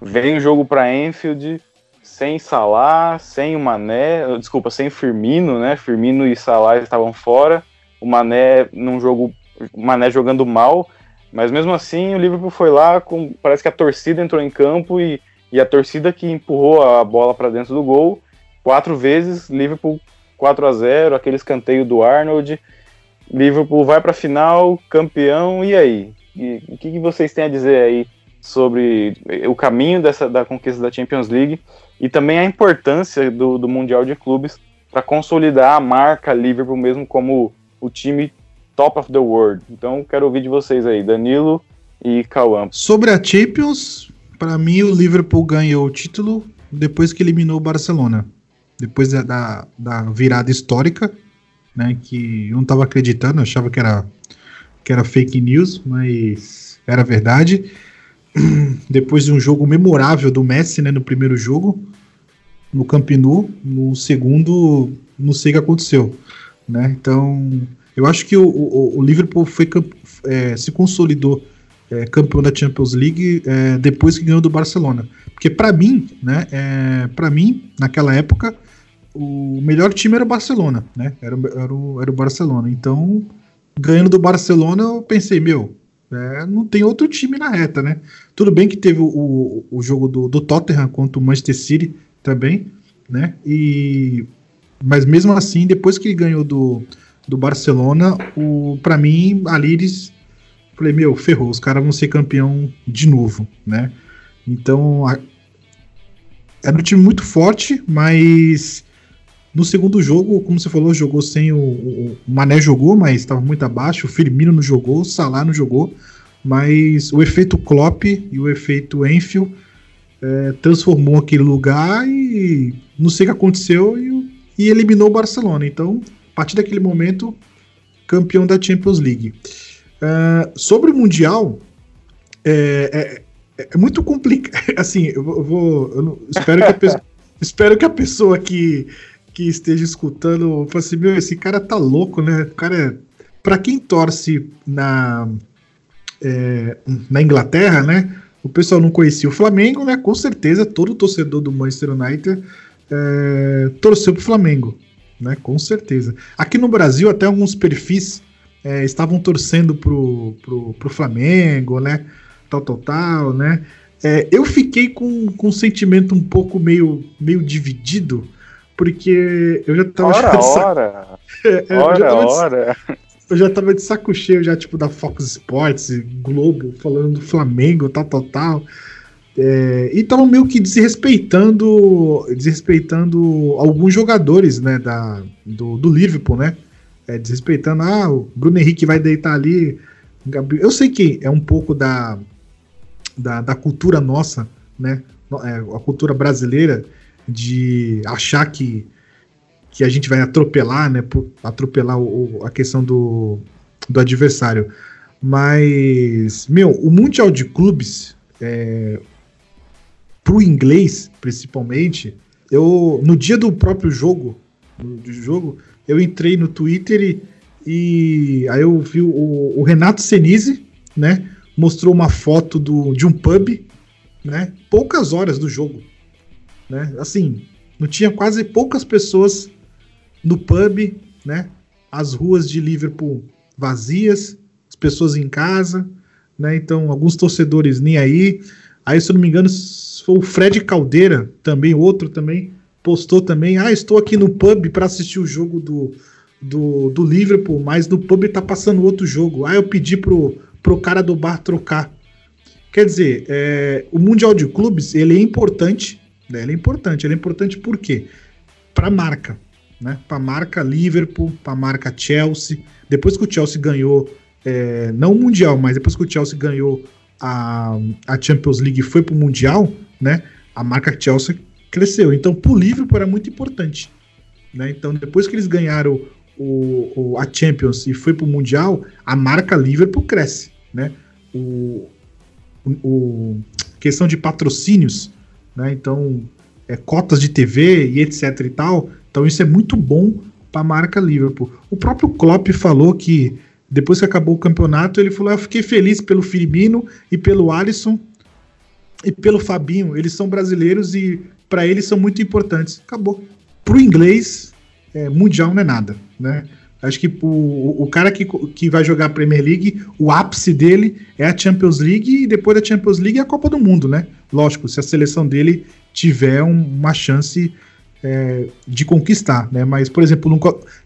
vem o jogo para Enfield sem Salah, sem o Mané, desculpa, sem Firmino, né? Firmino e Salah estavam fora. O Mané num jogo Mané jogando mal, mas mesmo assim o Liverpool foi lá, com, parece que a torcida entrou em campo e, e a torcida que empurrou a bola para dentro do gol quatro vezes, Liverpool 4 a 0 aquele escanteio do Arnold, Liverpool vai para a final, campeão, e aí? O que, que vocês têm a dizer aí sobre o caminho dessa, da conquista da Champions League e também a importância do, do Mundial de Clubes para consolidar a marca Liverpool mesmo como o time top of the world. Então, quero ouvir de vocês aí, Danilo e Cauã. Sobre a Champions, para mim o Liverpool ganhou o título depois que eliminou o Barcelona. Depois da, da, da virada histórica, né, que eu não estava acreditando, achava que era, que era fake news, mas era verdade. Depois de um jogo memorável do Messi, né, no primeiro jogo, no Camp Nou, no segundo, não sei o que aconteceu, né? Então, eu acho que o, o, o Liverpool foi, é, se consolidou é, campeão da Champions League é, depois que ganhou do Barcelona. Porque para mim, né, é, para mim, naquela época, o melhor time era o Barcelona, né? Era, era, o, era o Barcelona. Então, ganhando do Barcelona, eu pensei, meu, é, não tem outro time na reta, né? Tudo bem que teve o, o, o jogo do, do Tottenham contra o Manchester City também, né? E, mas mesmo assim, depois que ganhou do, do Barcelona, o para mim, ali eles falei, meu, ferrou, os caras vão ser campeão de novo, né? Então, a, era um time muito forte, mas no segundo jogo, como você falou, jogou sem o, o, o Mané jogou, mas estava muito abaixo, o Firmino não jogou, o Salah não jogou, mas o efeito Klopp e o efeito Enfield é, transformou aquele lugar e não sei o que aconteceu e, e eliminou o Barcelona. Então, partir daquele momento, campeão da Champions League. Uh, sobre o Mundial, é, é, é muito complicado. Assim, eu vou. Eu não, espero, que a pessoa, espero que a pessoa que, que esteja escutando fale assim: meu, esse cara tá louco, né? O cara é. Pra quem torce na, é, na Inglaterra, né? O pessoal não conhecia o Flamengo, né? Com certeza todo torcedor do Manchester United é, torceu pro Flamengo né? Com certeza. Aqui no Brasil, até alguns perfis é, estavam torcendo pro, pro, pro Flamengo, né? Tal, tal, tal, né? É, eu fiquei com, com um sentimento um pouco meio, meio dividido, porque eu já tava. Ora, de saco... ora! é, ora, eu ora! eu já tava de saco cheio, já, tipo, da Fox Sports, Globo, falando do Flamengo, tal, tal, tal. É, e estavam meio que desrespeitando desrespeitando alguns jogadores né, da, do, do Liverpool, né? É, desrespeitando, ah, o Bruno Henrique vai deitar ali. Eu sei que é um pouco da, da, da cultura nossa, né? É, a cultura brasileira de achar que, que a gente vai atropelar, né? Atropelar o, a questão do, do adversário. Mas, meu, o Mundial de Clubes, é, pro inglês, principalmente, eu no dia do próprio jogo, do jogo, eu entrei no Twitter e, e aí eu vi o, o, Renato Senise, né, mostrou uma foto do, de um pub, né, poucas horas do jogo, né, assim, não tinha quase poucas pessoas no pub, né, as ruas de Liverpool vazias, as pessoas em casa, né, então alguns torcedores nem aí, aí se eu não me engano foi o Fred Caldeira, também outro também, postou também, ah, estou aqui no pub para assistir o jogo do, do, do Liverpool, mas no pub tá passando outro jogo. Ah, eu pedi pro, pro cara do bar trocar. Quer dizer, é, o Mundial de Clubes, ele é importante, né? Ele é importante, ele é importante por quê? Pra marca, né? Pra marca Liverpool, pra marca Chelsea. Depois que o Chelsea ganhou, é, não o Mundial, mas depois que o Chelsea ganhou a, a Champions League foi pro Mundial, né? A marca Chelsea cresceu. Então, para o Liverpool era muito importante. Né? Então, depois que eles ganharam o, o a Champions e foi para o Mundial, a marca Liverpool cresce. Né? O, o, o questão de patrocínios, né? então, é, cotas de TV e etc e tal. Então, isso é muito bom para a marca Liverpool. O próprio Klopp falou que depois que acabou o campeonato, ele falou: Eu fiquei feliz pelo Firmino e pelo Alisson e pelo Fabinho. Eles são brasileiros e para eles são muito importantes. Acabou. Pro inglês, é, mundial não é nada, né? Acho que o, o cara que, que vai jogar a Premier League, o ápice dele é a Champions League e depois da Champions League é a Copa do Mundo, né? Lógico, se a seleção dele tiver um, uma chance é, de conquistar, né? Mas, por exemplo, no,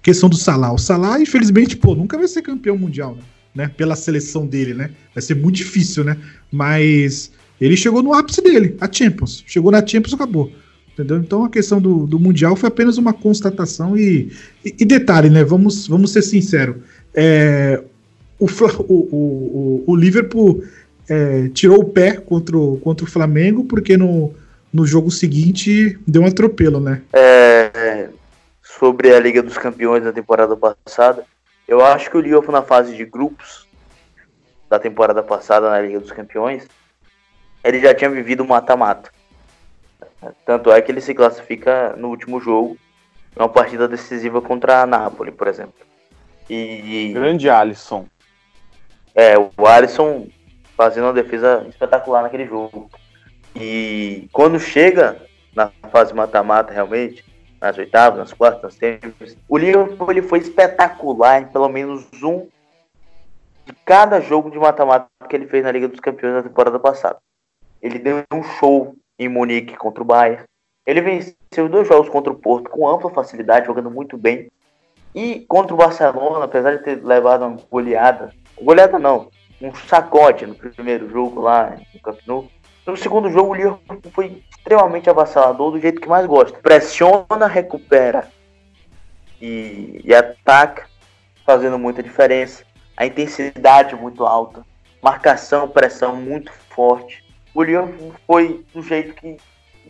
questão do Salah. O Salah, infelizmente, pô, nunca vai ser campeão mundial, né? Pela seleção dele, né? Vai ser muito difícil, né? Mas ele chegou no ápice dele, a Champions. Chegou na Champions, acabou. Entendeu? Então a questão do, do Mundial foi apenas uma constatação e, e, e detalhe, né? Vamos, vamos ser sinceros. É, o, o, o, o, Liverpool é, tirou o pé contra o, contra o Flamengo porque no, no jogo seguinte deu um atropelo, né? É, sobre a Liga dos Campeões da temporada passada, eu acho que o Liverpool na fase de grupos da temporada passada na Liga dos Campeões ele já tinha vivido mata-mata. Tanto é que ele se classifica no último jogo, uma partida decisiva contra a Napoli, por exemplo. E, Grande Alisson. É, o Alisson fazendo uma defesa espetacular naquele jogo. E quando chega na fase mata-mata, realmente, nas oitavas, nas quartas, nas semis, o Liverpool ele foi espetacular em pelo menos um de cada jogo de mata-mata que ele fez na Liga dos Campeões na temporada passada. Ele deu um show em Munique contra o Bayern. Ele venceu dois jogos contra o Porto com ampla facilidade, jogando muito bem. E contra o Barcelona, apesar de ter levado uma goleada, goleada não, um sacode no primeiro jogo lá no Camp Nou. No segundo jogo, o Liverpool foi extremamente avassalador, do jeito que mais gosta. Pressiona, recupera e, e ataca, fazendo muita diferença. A intensidade muito alta, marcação, pressão muito forte o Lyon foi do jeito que,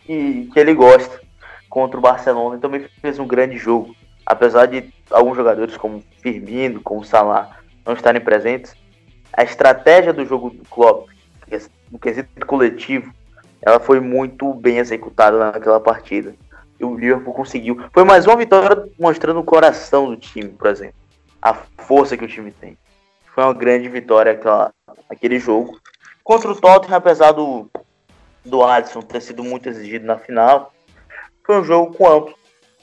que, que, ele gosta contra o Barcelona e também fez um grande jogo. Apesar de alguns jogadores como Firmino, como Salah não estarem presentes, a estratégia do jogo do Klopp, no quesito coletivo, ela foi muito bem executada naquela partida. E o Liverpool conseguiu. Foi mais uma vitória mostrando o coração do time, por exemplo. A força que o time tem. Foi uma grande vitória aquela, aquele jogo. Contra o Tottenham, apesar do, do Alisson ter sido muito exigido na final, foi um jogo com amplo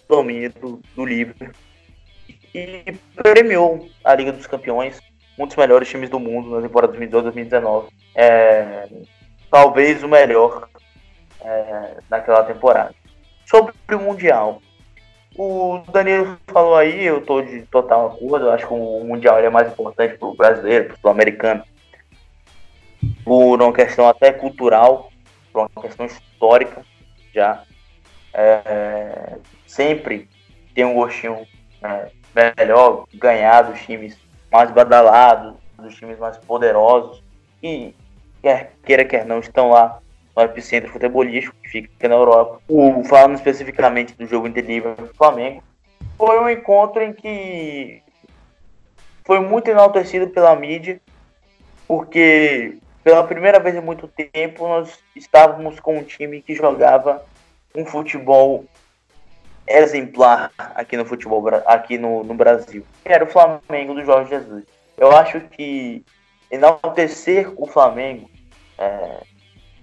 domínio do, do Liverpool e premiou a Liga dos Campeões, um dos melhores times do mundo na temporada 2012-2019. É, talvez o melhor é, naquela temporada. Sobre o Mundial, o Danilo falou aí, eu estou de total acordo, eu acho que o Mundial é mais importante para o brasileiro, para o americano por uma questão até cultural, por uma questão histórica já. É, sempre tem um gostinho é, melhor ganhar dos times mais badalados, dos times mais poderosos. E quer queira, quer não, estão lá no epicentro futebolístico, que fica na Europa. O, falando especificamente do jogo entre Liverpool e Flamengo, foi um encontro em que foi muito enaltecido pela mídia, porque pela primeira vez em muito tempo nós estávamos com um time que jogava um futebol exemplar aqui no futebol aqui no, no Brasil, que era o Flamengo do Jorge Jesus. Eu acho que enaltecer o Flamengo, é,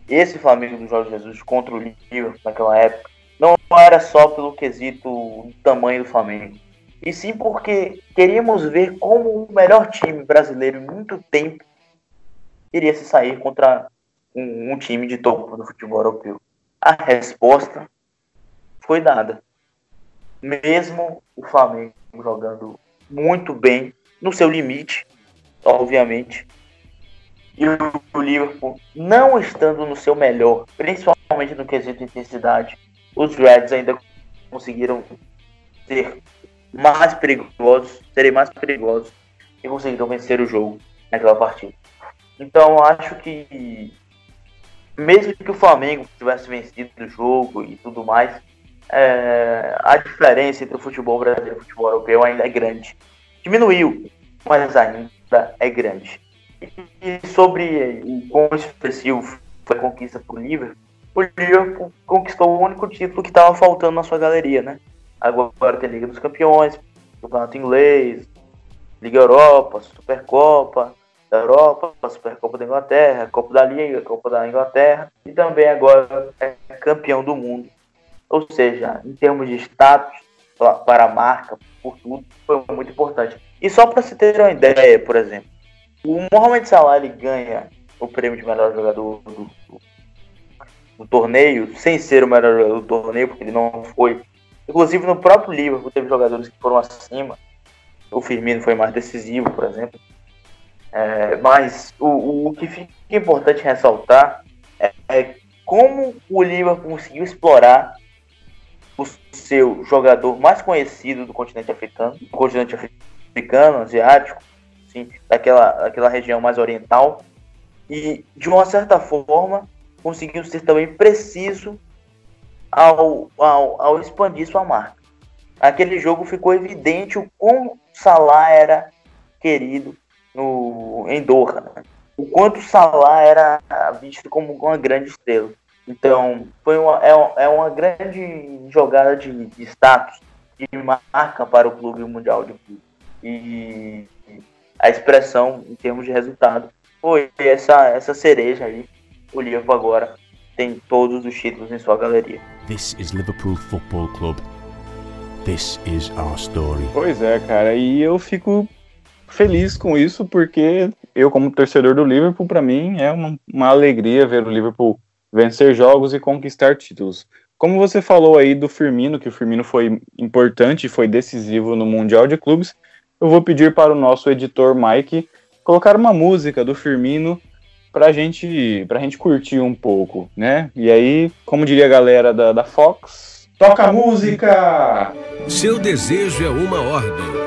esse Flamengo do Jorge Jesus contra o Liverpool naquela época, não era só pelo quesito do tamanho do Flamengo, e sim porque queríamos ver como o melhor time brasileiro em muito tempo iria se sair contra um, um time de topo do futebol europeu. A resposta foi dada. Mesmo o Flamengo jogando muito bem, no seu limite, obviamente, e o Liverpool não estando no seu melhor, principalmente no quesito de intensidade, os Reds ainda conseguiram ser mais perigosos, serem mais perigosos e conseguiram vencer o jogo naquela partida. Então acho que mesmo que o Flamengo tivesse vencido o jogo e tudo mais, é, a diferença entre o futebol brasileiro e o futebol europeu ainda é grande. Diminuiu, mas ainda é grande. E sobre o quão expressivo foi a conquista por Liverpool, o Liverpool conquistou o único título que estava faltando na sua galeria, né? Agora tem Liga dos Campeões, Campeonato Inglês, Liga Europa, Supercopa da Europa, Supercopa da Inglaterra, Copa da Liga, Copa da Inglaterra e também agora é campeão do mundo. Ou seja, em termos de status para a marca, por tudo, foi muito importante. E só para se ter uma ideia, por exemplo, o Mohamed Salah ele ganha o prêmio de melhor jogador do, do, do torneio, sem ser o melhor jogador do torneio, porque ele não foi Inclusive no próprio Liverpool teve jogadores que foram acima. O Firmino foi mais decisivo, por exemplo. É, mas o, o que fica importante ressaltar é, é como o Liverpool conseguiu explorar o seu jogador mais conhecido do continente africano, do continente africano, asiático, sim, daquela, daquela região mais oriental, e de uma certa forma conseguiu ser também preciso ao, ao, ao expandir sua marca. Aquele jogo ficou evidente o quão Salah era querido no, em Doha. Né? O quanto Salah era visto como uma grande estrela. Então, foi uma, é, é uma grande jogada de, de status, de marca para o clube mundial de clube. E a expressão em termos de resultado foi essa, essa cereja aí. O Liverpool agora tem todos os títulos em sua galeria. This is Liverpool Football Club. This is our story. Pois é, cara, e eu fico feliz com isso porque eu como torcedor do Liverpool, para mim é uma, uma alegria ver o Liverpool vencer jogos e conquistar títulos. Como você falou aí do Firmino, que o Firmino foi importante e foi decisivo no Mundial de Clubes, eu vou pedir para o nosso editor Mike colocar uma música do Firmino pra gente, pra gente curtir um pouco, né? E aí, como diria a galera da, da Fox, toca a música! Seu desejo é uma ordem.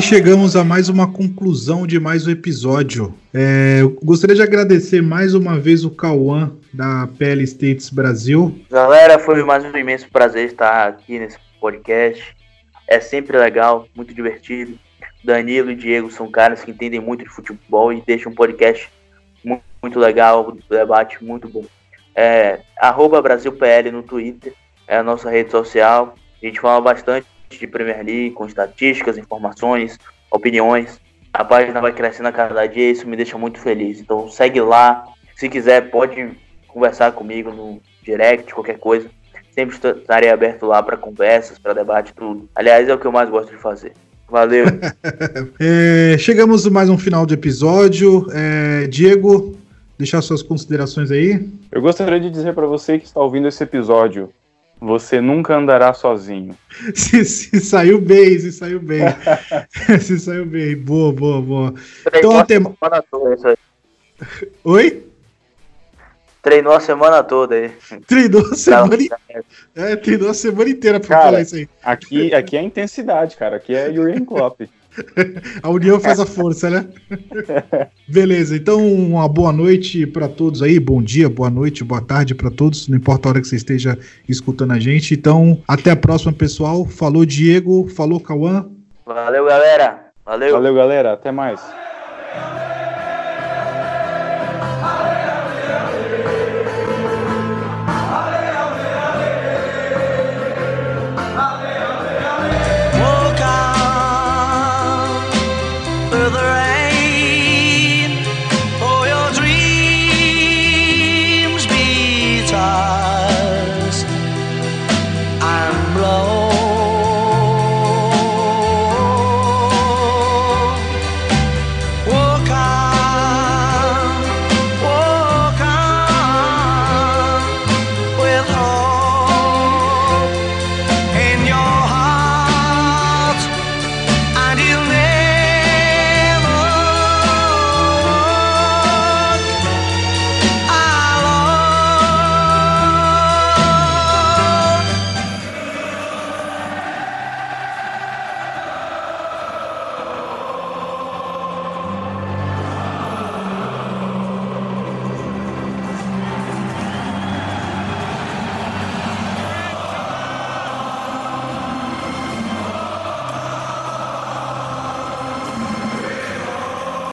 E chegamos a mais uma conclusão de mais um episódio. É, eu gostaria de agradecer mais uma vez o Cauã da PL States Brasil. Galera, foi mais um imenso prazer estar aqui nesse podcast. É sempre legal, muito divertido. Danilo e Diego são caras que entendem muito de futebol e deixam um podcast muito, muito legal, debate muito bom. É, BrasilPL no Twitter, é a nossa rede social. A gente fala bastante de Premier League, com estatísticas, informações, opiniões. A página vai crescendo a cada dia e isso me deixa muito feliz. Então segue lá. Se quiser, pode conversar comigo no direct, qualquer coisa. Sempre estarei aberto lá para conversas, para debate, tudo. Aliás, é o que eu mais gosto de fazer. Valeu. É, chegamos a mais um final de episódio. É, Diego, deixar suas considerações aí. Eu gostaria de dizer para você que está ouvindo esse episódio, você nunca andará sozinho. Se, se saiu bem, se saiu bem. se saiu bem. Boa, boa, boa. Treinou Então, a até... semana toda isso aí. Oi? Treinou a semana toda aí. Treinou a Tá, semana, in- é, treinou a semana inteira pra Cara. falar isso aí. Aqui, aqui é intensidade, cara. Aqui é Jurgen Klopp. A união faz a força, né? Beleza, então uma boa noite pra todos aí, bom dia, boa noite, boa tarde pra todos, não importa a hora que você esteja escutando a gente. Então, até a próxima, pessoal. Falou, Diego, falou, Cauã. Valeu, galera. Valeu. Valeu, galera. Até mais.